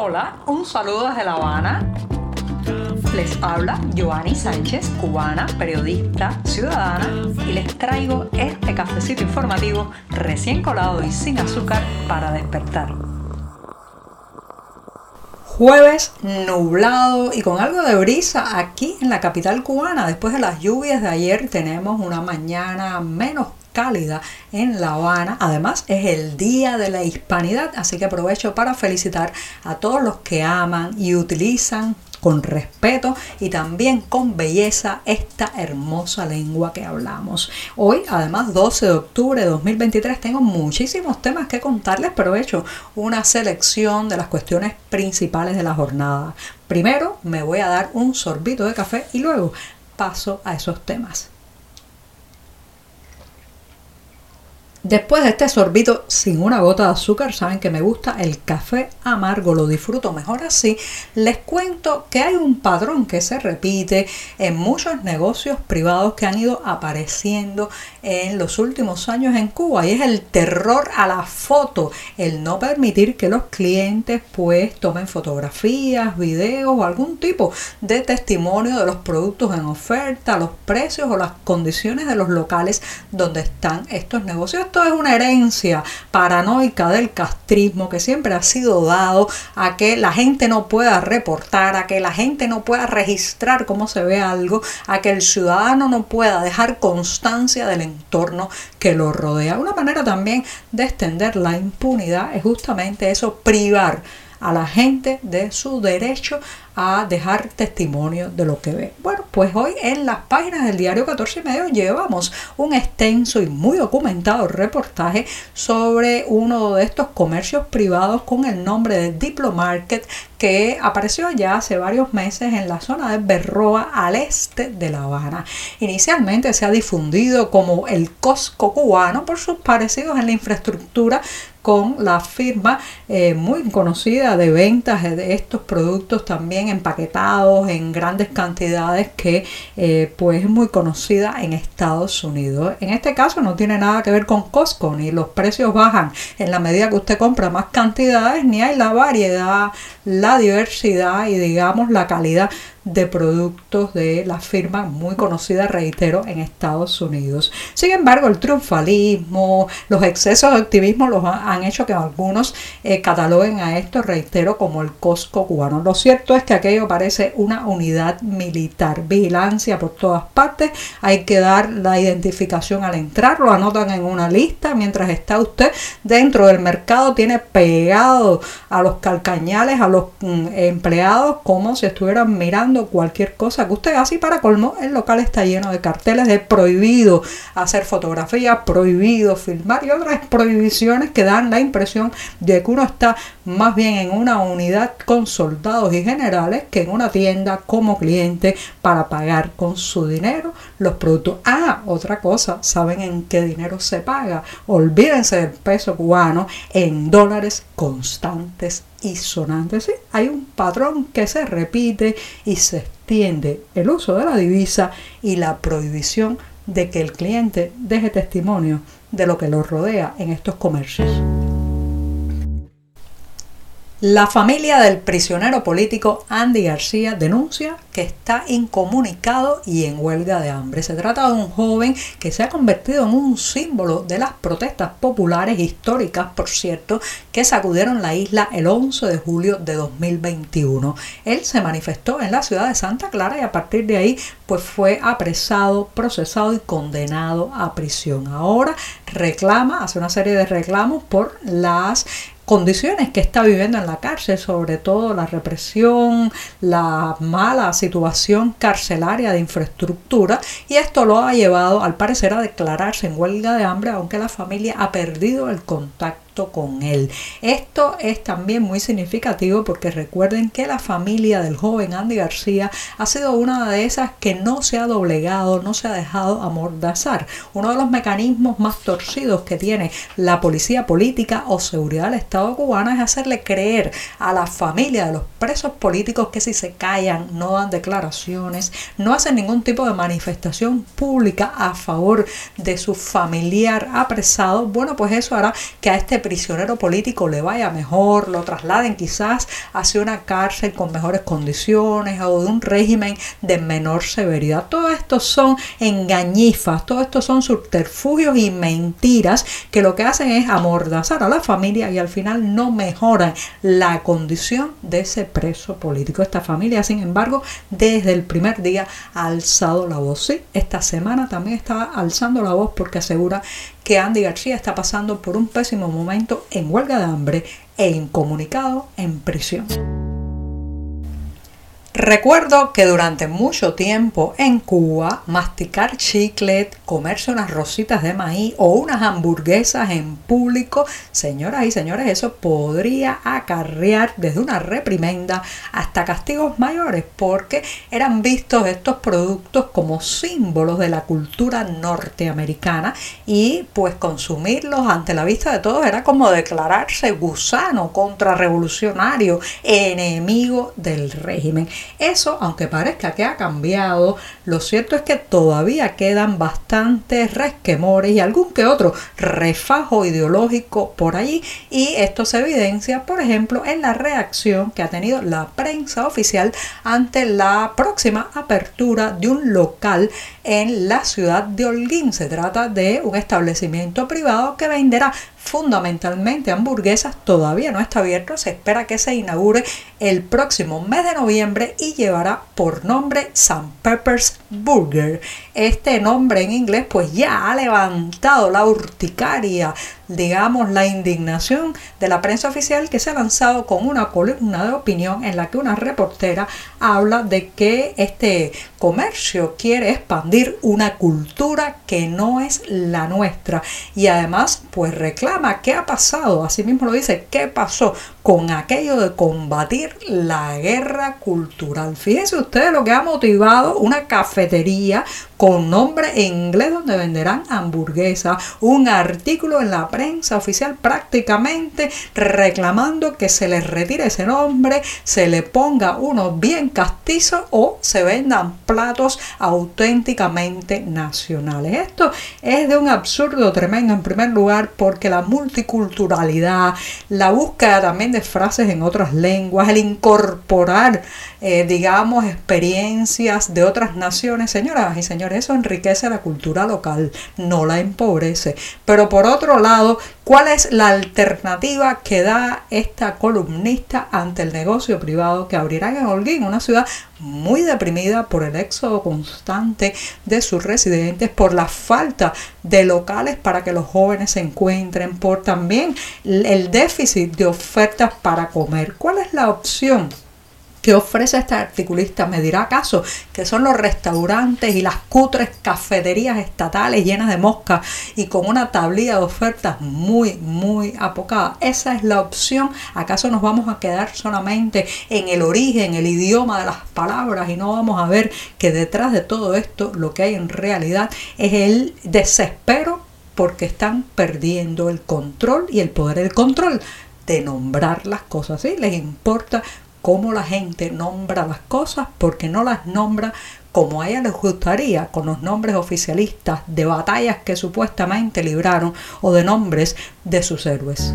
Hola, un saludo desde La Habana. Les habla Joanny Sánchez, cubana, periodista, ciudadana, y les traigo este cafecito informativo recién colado y sin azúcar para despertar. Jueves nublado y con algo de brisa aquí en la capital cubana. Después de las lluvias de ayer tenemos una mañana menos cálida en La Habana. Además es el Día de la Hispanidad, así que aprovecho para felicitar a todos los que aman y utilizan con respeto y también con belleza esta hermosa lengua que hablamos. Hoy, además, 12 de octubre de 2023, tengo muchísimos temas que contarles, pero he hecho una selección de las cuestiones principales de la jornada. Primero me voy a dar un sorbito de café y luego paso a esos temas. Después de este sorbito sin una gota de azúcar, saben que me gusta el café amargo, lo disfruto mejor así. Les cuento que hay un patrón que se repite en muchos negocios privados que han ido apareciendo en los últimos años en Cuba y es el terror a la foto, el no permitir que los clientes pues tomen fotografías, videos o algún tipo de testimonio de los productos en oferta, los precios o las condiciones de los locales donde están estos negocios es una herencia paranoica del castrismo que siempre ha sido dado a que la gente no pueda reportar, a que la gente no pueda registrar cómo se ve algo, a que el ciudadano no pueda dejar constancia del entorno que lo rodea. Una manera también de extender la impunidad es justamente eso, privar a la gente de su derecho a dejar testimonio de lo que ve. Bueno, pues hoy en las páginas del diario 14 y medio llevamos un extenso y muy documentado reportaje sobre uno de estos comercios privados con el nombre de Diplomarket que apareció ya hace varios meses en la zona de Berroa al este de La Habana. Inicialmente se ha difundido como el Costco cubano por sus parecidos en la infraestructura con la firma eh, muy conocida de ventas de estos productos también empaquetados en grandes cantidades que eh, pues es muy conocida en Estados Unidos. En este caso no tiene nada que ver con Costco, ni los precios bajan en la medida que usted compra más cantidades, ni hay la variedad, la diversidad y digamos la calidad de productos de la firma muy conocida, reitero, en Estados Unidos. Sin embargo, el triunfalismo, los excesos de activismo los han hecho que algunos eh, cataloguen a esto, reitero, como el Costco cubano. Lo cierto es que aquello parece una unidad militar, vigilancia por todas partes, hay que dar la identificación al entrar, lo anotan en una lista, mientras está usted dentro del mercado, tiene pegado a los calcañales, a los mm, empleados, como si estuvieran mirando cualquier cosa que usted hace y para colmo el local está lleno de carteles de prohibido hacer fotografías, prohibido filmar y otras prohibiciones que dan la impresión de que uno está más bien en una unidad con soldados y generales que en una tienda como cliente para pagar con su dinero los productos. Ah, otra cosa, ¿saben en qué dinero se paga? Olvídense del peso cubano en dólares constantes y sonantes. ¿sí? Hay un patrón que se repite y se extiende el uso de la divisa y la prohibición de que el cliente deje testimonio de lo que lo rodea en estos comercios. La familia del prisionero político Andy García denuncia que está incomunicado y en huelga de hambre. Se trata de un joven que se ha convertido en un símbolo de las protestas populares históricas, por cierto, que sacudieron la isla el 11 de julio de 2021. Él se manifestó en la ciudad de Santa Clara y a partir de ahí pues fue apresado, procesado y condenado a prisión. Ahora reclama, hace una serie de reclamos por las condiciones que está viviendo en la cárcel, sobre todo la represión, la mala situación carcelaria de infraestructura y esto lo ha llevado al parecer a declararse en huelga de hambre aunque la familia ha perdido el contacto con él. Esto es también muy significativo porque recuerden que la familia del joven Andy García ha sido una de esas que no se ha doblegado, no se ha dejado amordazar. Uno de los mecanismos más torcidos que tiene la policía política o seguridad del Estado cubano es hacerle creer a la familia de los presos políticos que si se callan, no dan declaraciones, no hacen ningún tipo de manifestación pública a favor de su familiar apresado, bueno, pues eso hará que a este prisionero político le vaya mejor, lo trasladen quizás hacia una cárcel con mejores condiciones o de un régimen de menor severidad. Todo esto son engañifas, todo esto son subterfugios y mentiras que lo que hacen es amordazar a la familia y al final no mejoran la condición de ese preso político. Esta familia, sin embargo, desde el primer día ha alzado la voz. Sí, esta semana también está alzando la voz porque asegura que Andy García está pasando por un pésimo momento en huelga de hambre e incomunicado en prisión. Recuerdo que durante mucho tiempo en Cuba masticar chiclet, comerse unas rositas de maíz o unas hamburguesas en público, señoras y señores, eso podría acarrear desde una reprimenda hasta castigos mayores porque eran vistos estos productos como símbolos de la cultura norteamericana y pues consumirlos ante la vista de todos era como declararse gusano, contrarrevolucionario, enemigo del régimen. Eso, aunque parezca que ha cambiado, lo cierto es que todavía quedan bastantes resquemores y algún que otro refajo ideológico por allí y esto se evidencia, por ejemplo, en la reacción que ha tenido la prensa oficial ante la próxima apertura de un local en la ciudad de Holguín. Se trata de un establecimiento privado que venderá fundamentalmente hamburguesas, todavía no está abierto, se espera que se inaugure el próximo mes de noviembre y llevará por nombre San Pepper's Burger. Este nombre en inglés pues ya ha levantado la urticaria digamos, la indignación de la prensa oficial que se ha lanzado con una columna de opinión en la que una reportera habla de que este comercio quiere expandir una cultura que no es la nuestra. Y además pues reclama qué ha pasado, así mismo lo dice, qué pasó con aquello de combatir la guerra cultural. Fíjense ustedes lo que ha motivado una cafetería con nombre en inglés donde venderán hamburguesas, un artículo en la prensa oficial prácticamente reclamando que se les retire ese nombre, se le ponga uno bien castizo o se vendan platos auténticamente nacionales. Esto es de un absurdo tremendo en primer lugar porque la multiculturalidad, la búsqueda también de frases en otras lenguas, el incorporar, eh, digamos, experiencias de otras naciones, señoras y señores, eso enriquece la cultura local, no la empobrece. Pero por otro lado, ¿cuál es la alternativa que da esta columnista ante el negocio privado que abrirán en Holguín, una ciudad muy deprimida por el éxodo constante de sus residentes, por la falta de locales para que los jóvenes se encuentren, por también el déficit de ofertas para comer? ¿Cuál es la opción? Que ofrece este articulista? ¿Me dirá acaso que son los restaurantes y las cutres cafeterías estatales llenas de moscas y con una tablilla de ofertas muy, muy apocada? Esa es la opción. ¿Acaso nos vamos a quedar solamente en el origen, el idioma de las palabras y no vamos a ver que detrás de todo esto lo que hay en realidad es el desespero porque están perdiendo el control y el poder del control de nombrar las cosas. ¿sí? Les importa cómo la gente nombra las cosas porque no las nombra como a ella les gustaría, con los nombres oficialistas de batallas que supuestamente libraron o de nombres de sus héroes.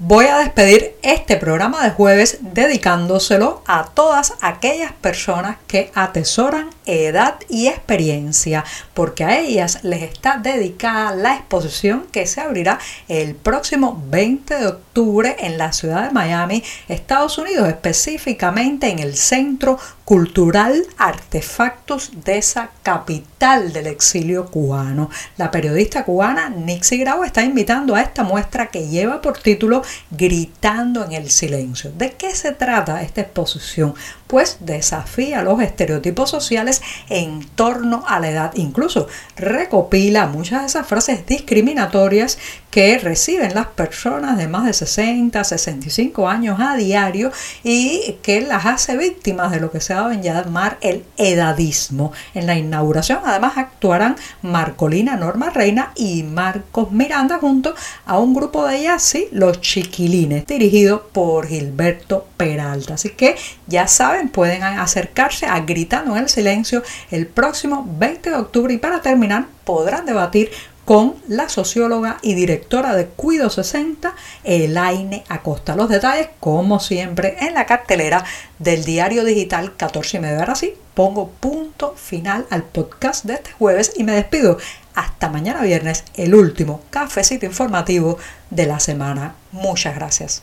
Voy a despedir este programa de jueves dedicándoselo a todas aquellas personas que atesoran edad y experiencia, porque a ellas les está dedicada la exposición que se abrirá el próximo 20 de octubre en la ciudad de Miami, Estados Unidos, específicamente en el Centro Cultural Artefactos de esa capital del exilio cubano. La periodista cubana Nixie Grau está invitando a esta muestra que lleva por título Gritando en el silencio. ¿De qué se trata esta exposición? Pues desafía los estereotipos sociales en torno a la edad. Incluso recopila muchas de esas frases discriminatorias que reciben las personas de más de 60, 65 años a diario y que las hace víctimas de lo que se ha en llamar el edadismo. En la inauguración además actuarán Marcolina Norma Reina y Marcos Miranda junto a un grupo de ellas, sí, los chiquilines, dirigido por Gilberto Peralta. Así que ya saben, pueden acercarse a Gritando en el Silencio el próximo 20 de octubre y para terminar podrán debatir con la socióloga y directora de Cuido 60, Elaine Acosta. Los detalles, como siempre, en la cartelera del diario digital 14 y medio. Ahora sí, pongo punto final al podcast de este jueves y me despido hasta mañana viernes, el último cafecito informativo de la semana. Muchas gracias.